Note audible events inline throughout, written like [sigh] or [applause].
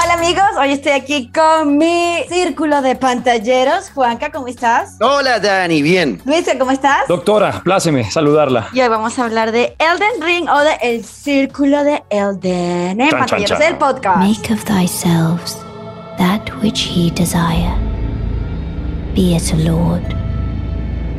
Hola amigos, hoy estoy aquí con mi círculo de pantalleros. Juanca, ¿cómo estás? Hola Dani, bien. Luisa, ¿cómo estás? Doctora, pláceme saludarla. Y hoy vamos a hablar de Elden Ring o de El Círculo de Elden en Chan, pantalleros chan, chan. del podcast. Make of thyselves that which ye desire, be it a lord,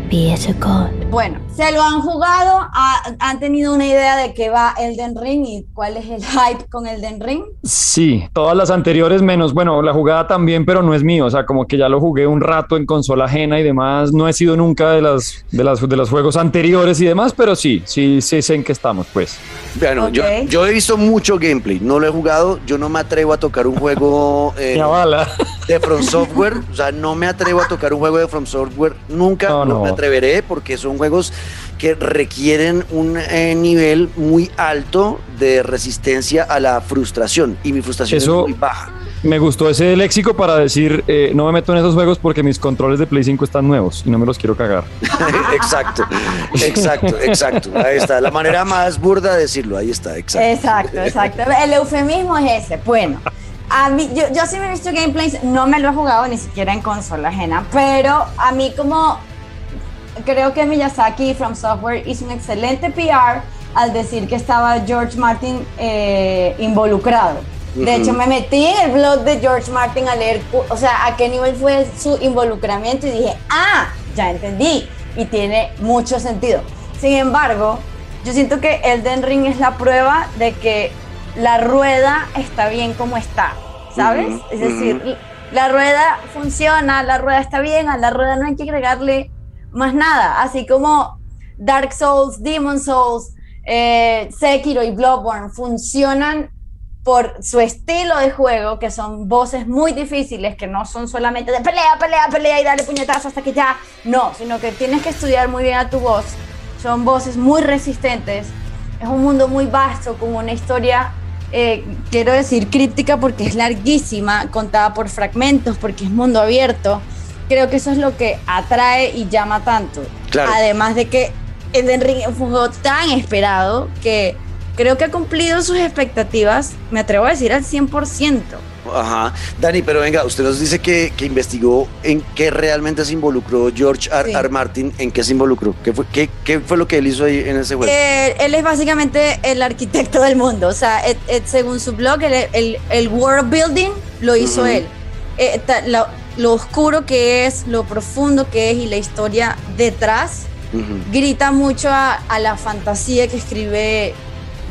be it a god. Bueno, se lo han jugado, ha- han tenido una idea de qué va Elden Ring y cuál es el hype con Elden Ring. Sí, todas las anteriores menos, bueno, la jugada también, pero no es mío, o sea, como que ya lo jugué un rato en consola ajena y demás, no he sido nunca de las de las de los juegos anteriores y demás, pero sí, sí, sí sé en qué estamos, pues. Bueno, yo, yo he visto mucho gameplay, no lo he jugado, yo no me atrevo a tocar un juego [laughs] eh, de From Software, o sea, no me atrevo a tocar un juego de From Software, nunca, No, no, no. me atreveré porque son juegos que requieren un eh, nivel muy alto de resistencia a la frustración y mi frustración Eso- es muy baja. Me gustó ese léxico para decir, eh, no me meto en esos juegos porque mis controles de Play 5 están nuevos y no me los quiero cagar. [laughs] exacto, exacto, exacto. Ahí está, la manera más burda de decirlo, ahí está, exacto. Exacto, exacto. El eufemismo es ese. Bueno, a mí, yo, yo sí me he visto gameplays, no me lo he jugado ni siquiera en consola ajena, pero a mí como creo que Miyazaki From Software hizo un excelente PR al decir que estaba George Martin eh, involucrado. De Ujú. hecho, me metí en el blog de George Martin a leer, o sea, a qué nivel fue su involucramiento y dije, ah, ya entendí. Y tiene mucho sentido. Sin embargo, yo siento que Elden Ring es la prueba de que la rueda está bien como está, ¿sabes? Ujú, es decir, la rueda funciona, la rueda está bien, a la rueda no hay que agregarle más nada. Así como Dark Souls, Demon Souls, eh, Sekiro y Bloodborne funcionan por su estilo de juego, que son voces muy difíciles, que no son solamente de pelea, pelea, pelea y darle puñetazo hasta que ya, no, sino que tienes que estudiar muy bien a tu voz. Son voces muy resistentes. Es un mundo muy vasto, con una historia, eh, quiero decir, críptica porque es larguísima, contada por fragmentos, porque es mundo abierto. Creo que eso es lo que atrae y llama tanto. Claro. Además de que Elden Ring fue un juego tan esperado que creo que ha cumplido sus expectativas, me atrevo a decir al 100%. Ajá. Dani, pero venga, usted nos dice que, que investigó en qué realmente se involucró George R. Sí. R. Martin, en qué se involucró, qué fue, qué, qué fue lo que él hizo ahí en ese juego. Eh, él es básicamente el arquitecto del mundo, o sea, según su blog, el, el- el world building lo hizo él. Eh, ta- lo, lo oscuro que es, lo profundo que es y la historia detrás grita mucho a, a la fantasía que escribe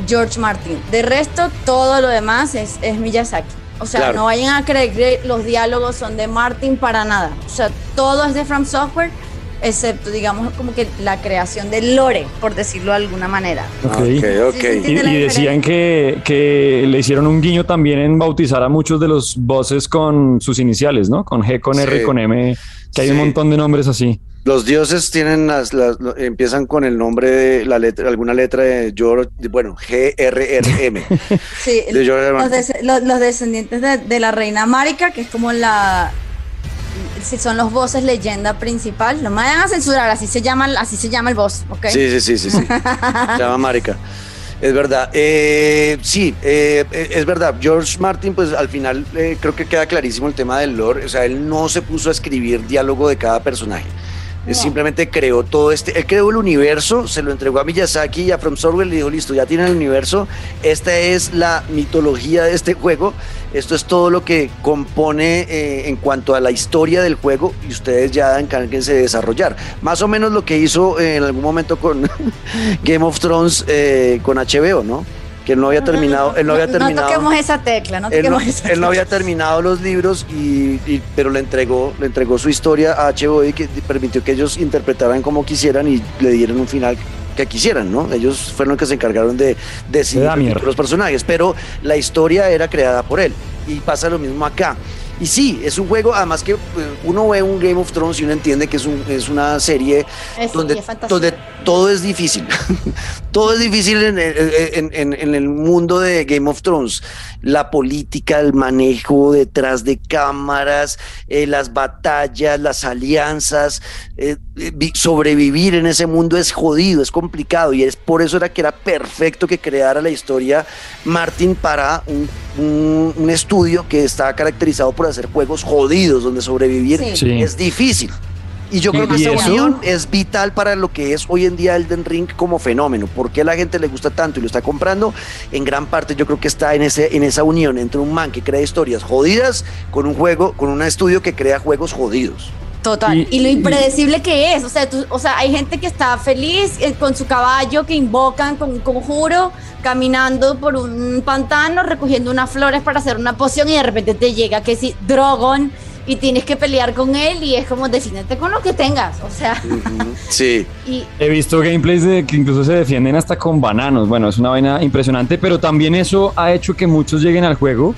George Martin. De resto, todo lo demás es, es Miyazaki. O sea, Claro. no vayan a creer que los diálogos son de Martin para nada. O sea, todo es de From Software, excepto, digamos, como que la creación del lore, por decirlo de alguna manera. Ok. Ok. Sí. Y, decían que, que le hicieron un guiño también en bautizar a muchos de los bosses con sus iniciales, ¿no? Con G, con R, Sí. con M, que hay un montón de nombres así. Los dioses tienen las, empiezan con el nombre de la letra, alguna letra de George, bueno, G R R M. [laughs] Sí, De R. R. los, des- los- los descendientes de, de la reina Marika, que es como la. Si son los voces leyenda principal, no me vayan a censurar, así se llama, así se llama el boss, ¿ok? Sí, sí, sí, sí, sí. [laughs] Se llama Marica. Es verdad. Eh, sí, eh, eh, es verdad. George Martin, pues al final eh, creo que queda clarísimo el tema del lore. O sea, él no se puso a escribir diálogo de cada personaje. Él No. simplemente creó todo este. Él creó el universo, se lo entregó a Miyazaki y a From Software le dijo: Listo, ya tienen el universo. Esta es la mitología de este juego. Esto es todo lo que compone eh, en cuanto a la historia del juego y ustedes ya encárguense de desarrollar. Más o menos lo que hizo eh, en algún momento con [laughs] Game of Thrones eh, con HBO, ¿no? Que él no había terminado. Él no había No terminado. toquemos esa tecla, no Él no, toquemos esa él no había tecla. terminado los libros, y, y- pero le entregó, le entregó su historia a HBO y que permitió que ellos interpretaran como quisieran y le dieran un final que quisieran, ¿no? Ellos fueron los que se encargaron de decidir los personajes, pero la historia era creada por él. Y pasa lo mismo acá. Y sí, es un juego, además que eh, uno ve un Game of Thrones y uno entiende que es, un, es una serie Es- donde, todo es difícil. [laughs] todo es difícil en, en- en- en el mundo de Game of Thrones. La política, el manejo detrás de cámaras, eh, las batallas, las alianzas, eh, sobrevivir en ese mundo es jodido, es complicado y es por eso era que era perfecto que creara la historia Martin para un, un- un estudio que está caracterizado por hacer juegos jodidos donde sobrevivir Sí. Es difícil. Y yo creo que eso- unión es vital para lo que es hoy en día Elden Ring como fenómeno. ¿Por qué a la gente le gusta tanto y lo está comprando? En gran parte yo creo que está en, ese, en esa unión entre un man que crea historias jodidas con un juego, con un estudio que crea juegos jodidos. Total. Y- Y, lo y- impredecible que es. O sea, tú- o sea, hay gente que está feliz eh, con su caballo, que invocan con un conjuro, caminando por un pantano, recogiendo unas flores para hacer una poción y de repente te llega que si Drogon y tienes que pelear con él y es como defínete con lo que tengas. O sea, [laughs] Sí. y He visto gameplays de que incluso se defienden hasta con bananos. Bueno, es una vaina impresionante, pero también eso ha hecho que muchos lleguen al juego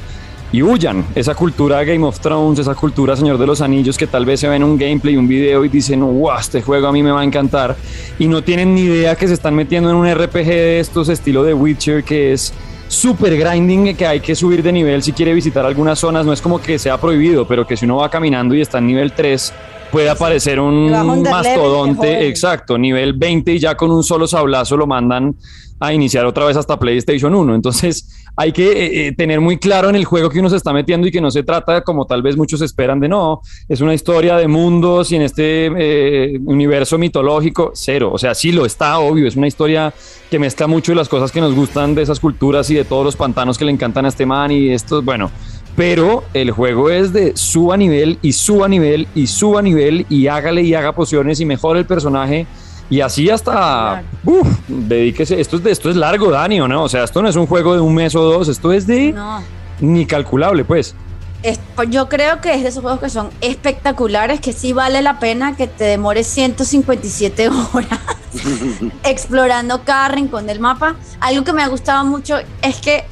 y huyan. Esa cultura Game of Thrones, esa cultura Señor de los Anillos, que tal vez se ven un gameplay, un video y dicen, wow, este juego a mí me va a encantar. Y no tienen ni idea que se están metiendo en un RPG de estos estilo de Witcher, que es super grinding, que hay que subir de nivel si quiere visitar algunas zonas. No es como que sea prohibido, pero que si uno va caminando y está en nivel 3, puede aparecer un mastodonte, exacto, nivel 20 y ya con un solo sablazo lo mandan a iniciar otra vez hasta PlayStation 1. Entonces hay que eh, eh, tener muy claro en el juego que uno se está metiendo y que no se trata como tal vez muchos esperan de no, es una historia de mundos y en este eh, universo mitológico, cero. O sea, sí lo está, obvio, es una historia que mezcla mucho de las cosas que nos gustan de esas culturas y de todos los pantanos que le encantan a este man y estos, bueno. Pero el juego es de suba nivel y suba nivel y suba nivel y hágale y haga pociones y mejore el personaje y así hasta, uf, dedíquese, esto es, de, esto es largo, Dani, ¿o no? O sea, esto no es un juego de un mes o dos, esto es de no. ni calculable, pues. Es- pues yo creo que es de esos juegos que son espectaculares, que sí vale la pena que te demores [laughs] 157 horas [laughs] explorando cada rincón del mapa. Algo que me ha gustado mucho es que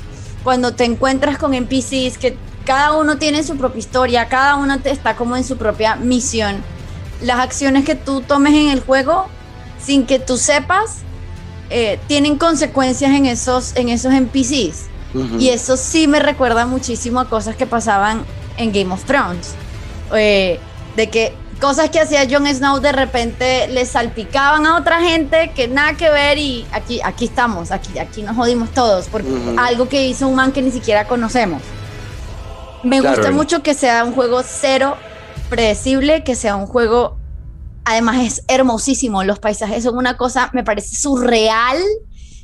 cuando te encuentras con NPCs, que cada uno tiene su propia historia, cada uno está como en su propia misión, las acciones que tú tomes en el juego, sin que tú sepas, eh, tienen consecuencias en esos, en esos NPCs. Y eso sí me recuerda muchísimo a cosas que pasaban en Game of Thrones. Eh, de que cosas que hacía Jon Snow de repente le salpicaban a otra gente que nada que ver y aquí, aquí estamos, aquí, aquí nos jodimos todos por algo que hizo un man que ni siquiera conocemos. Me Claro. gusta mucho que sea un juego cero predecible, que sea un juego, además es hermosísimo, los paisajes son una cosa, me parece surreal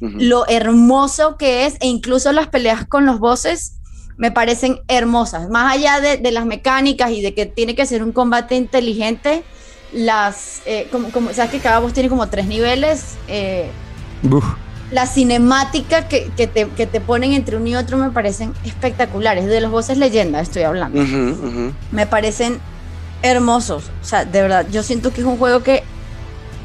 lo hermoso que es e incluso las peleas con los bosses me parecen hermosas. Más allá de, de las mecánicas y de que tiene que ser un combate inteligente, las, eh, como, como- sabes que cada boss tiene como tres niveles, eh, Uf. La cinemática que, que te, que te ponen entre uno y otro me parecen espectaculares. De los bosses leyenda estoy hablando me parecen hermosos. O sea, de verdad, yo siento que es un juego que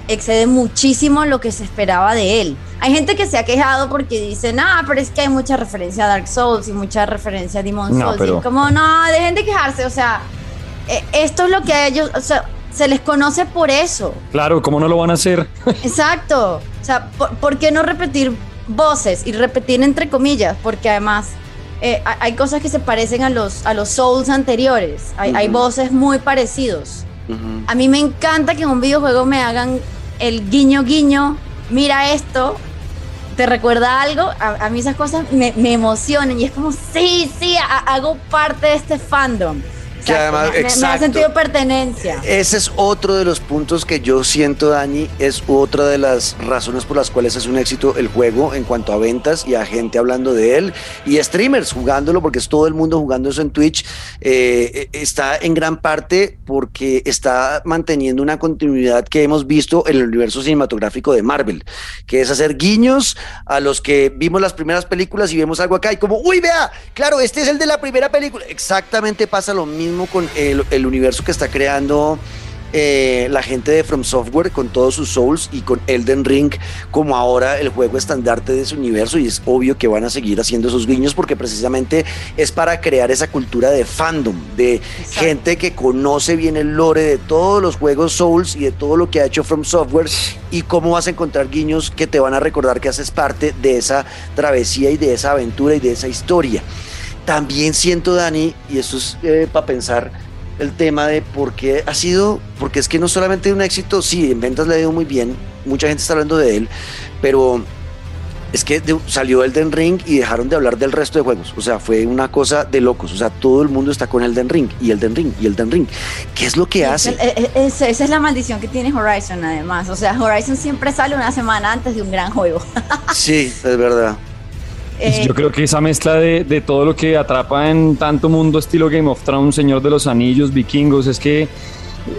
excede muchísimo lo que se esperaba de él. Hay gente que se ha quejado porque dicen, ah, pero es que hay mucha referencia a Dark Souls y mucha referencia a Demon No, Souls. Y pero- es como, no, dejen de quejarse. O sea, eh, esto es lo que a ellos, o sea, se les conoce por eso. Claro, ¿cómo no lo van a hacer? [laughs] Exacto. O sea, ¿por, por qué no repetir voces y repetir entre comillas? Porque además eh, hay- cosas que se parecen a los, a los Souls anteriores. Hay, voces muy parecidos. A mí me encanta que en un videojuego me hagan el guiño guiño, mira esto, ¿te recuerda algo? A, a mí esas cosas me, me emocionan y es como, sí, sí, ha- hago parte de este fandom. Que además- me- ha sentido pertenencia. Ese es otro de los puntos que yo siento, Dani, es otra de las razones por las cuales es un éxito el juego en cuanto a ventas y a gente hablando de él y streamers jugándolo, porque es todo el mundo jugando eso en Twitch. eh, está en gran parte porque está manteniendo una continuidad que hemos visto en el universo cinematográfico de Marvel, que es hacer guiños a los que vimos las primeras películas y vemos algo acá y como, uy, vea, claro, este es el de la primera película. Exactamente pasa lo mismo con el, el universo que está creando eh, la gente de From Software con todos sus Souls y con Elden Ring como ahora el juego estandarte de ese universo y es obvio que van a seguir haciendo esos guiños porque precisamente es para crear esa cultura de fandom, de gente que conoce bien el lore de todos los juegos Souls y de todo lo que ha hecho From Software y cómo vas a encontrar guiños que te van a recordar que haces parte de esa travesía y de esa aventura y de esa historia. También siento, Dani, y esto es para pensar, el tema de por qué ha sido, porque es que no solamente un éxito, sí, en ventas le ha ido muy bien, mucha gente está hablando de él, pero es que salió Elden Ring y dejaron de hablar del resto de juegos. O sea, fue una cosa de locos. O sea, todo el mundo está con Elden Ring y Elden Ring y Elden Ring. ¿Qué es lo que hace? esa es la maldición que tiene Horizon, además. O sea, Horizon siempre sale una semana antes de un gran juego. sí, es verdad. Eh, Yo creo que esa mezcla de, de, todo lo que atrapa en tanto mundo estilo Game of Thrones, Señor de los Anillos, Vikingos, es que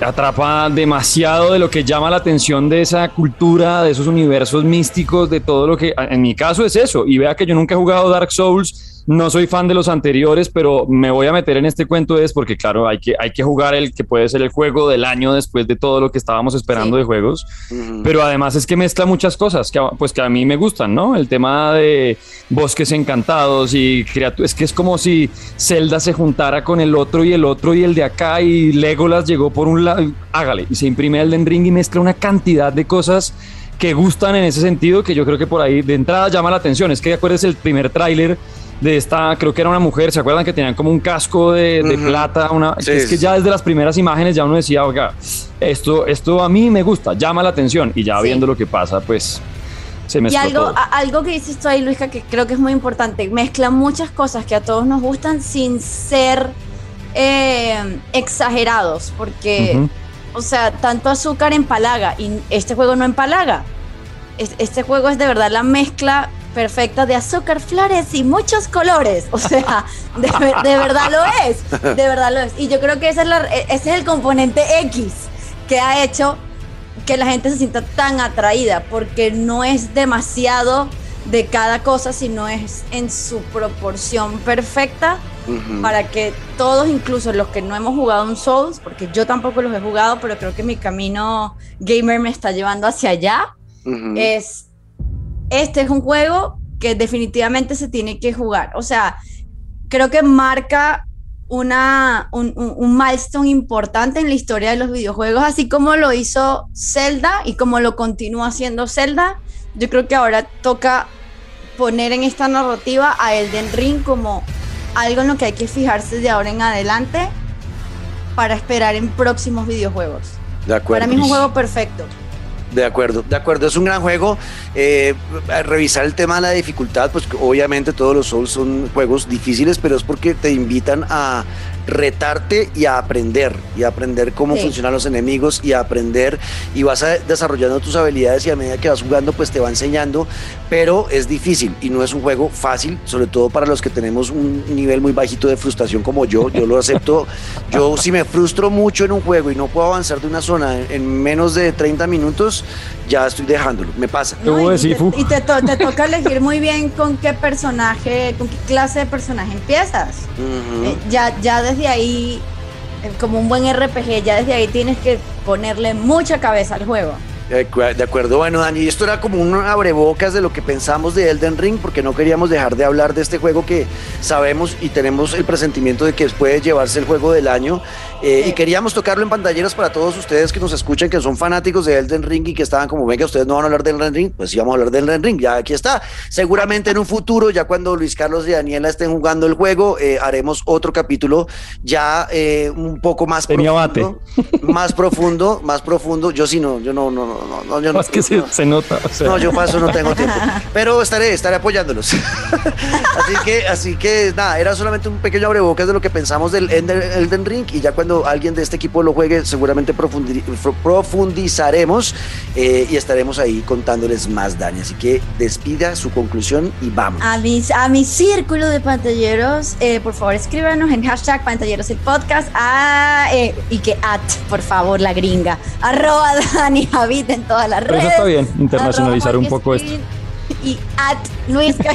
atrapa demasiado de lo que llama la atención de esa cultura, de esos universos místicos, de todo lo que, en mi caso es eso. Y vea que yo nunca he jugado Dark Souls, no soy fan de los anteriores, pero me voy a meter en este cuento es porque, claro, hay que, hay que jugar el que puede ser el juego del año después de todo lo que estábamos esperando de juegos. Pero además es que mezcla muchas cosas que, pues, que a mí me gustan, ¿no? El tema de bosques encantados y criaturas. Es que es como si Zelda se juntara con el otro y el otro y el de acá y Legolas llegó por un lado. Hágale. Y se imprime el Ring y mezcla una cantidad de cosas que gustan en ese sentido que yo creo que por ahí de entrada llama la atención. Es que acuerdes el primer tráiler de esta, creo que era una mujer, ¿se acuerdan que tenían como un casco de, plata? Una, es que ya desde las primeras imágenes ya uno decía, oiga, esto, esto a mí me gusta, llama la atención y ya viendo lo que pasa, pues se me Y algo, algo que dices tú ahí, Luisca, que creo que es muy importante, mezcla muchas cosas que a todos nos gustan sin ser eh, exagerados, porque, o sea, tanto azúcar empalaga y este juego no empalaga. Este juego es de verdad la mezcla perfecta de azúcar, flores y muchos colores. O sea, de, verdad lo es. De verdad lo es. Y yo creo que ese es, ese es el componente X que ha hecho que la gente se sienta tan atraída, porque no es demasiado de cada cosa, sino es en su proporción perfecta para que todos, incluso los que no hemos jugado un Souls, porque yo tampoco los he jugado, pero creo que mi camino gamer me está llevando hacia allá, es este es un juego que definitivamente se tiene que jugar. O sea, creo que marca una, un, un, milestone importante en la historia de los videojuegos, así como lo hizo Zelda y como lo continúa haciendo Zelda. Yo creo que ahora toca poner en esta narrativa a Elden Ring como algo en lo que hay que fijarse de ahora en adelante para esperar en próximos videojuegos. De acuerdo. Para mí es un juego perfecto. De acuerdo, de acuerdo, es un gran juego. Eh, revisar el tema de la dificultad, pues obviamente todos los Souls son juegos difíciles, pero es porque te invitan a retarte y a aprender, y a aprender cómo funcionan los enemigos y a aprender y vas a desarrollando tus habilidades y a medida que vas jugando pues te va enseñando, pero es difícil y no es un juego fácil, sobre todo para los que tenemos un nivel muy bajito de frustración como yo, yo lo acepto, yo si me frustro mucho en un juego y no puedo avanzar de una zona en menos de 30 minutos, ya estoy dejándolo, me pasa. y, te, toca elegir muy bien con qué personaje, con qué clase de personaje empiezas. Eh, ya, ya desde ahí, eh, como un buen RPG, ya desde ahí tienes que ponerle mucha cabeza al juego. De acuerdo, bueno, Dani, esto era como un abrebocas de lo que pensamos de Elden Ring, porque no queríamos dejar de hablar de este juego que sabemos y tenemos el presentimiento de que puede llevarse el juego del año. Eh, y queríamos tocarlo en pantalleras para todos ustedes que nos escuchan, que son fanáticos de Elden Ring y que estaban como, venga, ustedes no van a hablar de Elden Ring, pues sí vamos a hablar de Elden Ring, ya aquí está. Seguramente en un futuro, ya cuando Luis Carlos y Daniela estén jugando el juego, eh, haremos otro capítulo ya eh, un poco más profundo. Más profundo, más profundo. Yo sí no, yo no, no, no, no, yo no. que se, nota. No, yo paso no tengo tiempo. [laughs] Pero estaré, estaré apoyándolos. [laughs] así que, así que nada, era solamente un pequeño abrebocas de lo que pensamos del Elden Ring y ya cuando alguien de este equipo lo juegue, seguramente profundizaremos eh, y estaremos ahí contándoles más, Dani. Así que despida su conclusión y vamos. A mi, a mi círculo de pantalleros, eh, por favor, escríbanos en hashtag pantalleros el podcast ah, eh, y que at, por favor, la gringa, arroba Dani Javid en todas las redes. Eso está bien, internacionalizar un poco esto y at Luis [laughs]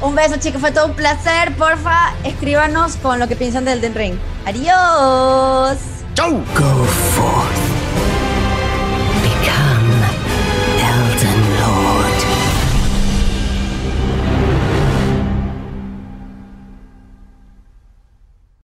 Un beso, chicos. Fue todo un placer. Porfa, escríbanos con lo que piensan del Den Ring. Adiós. Chau. Go forth.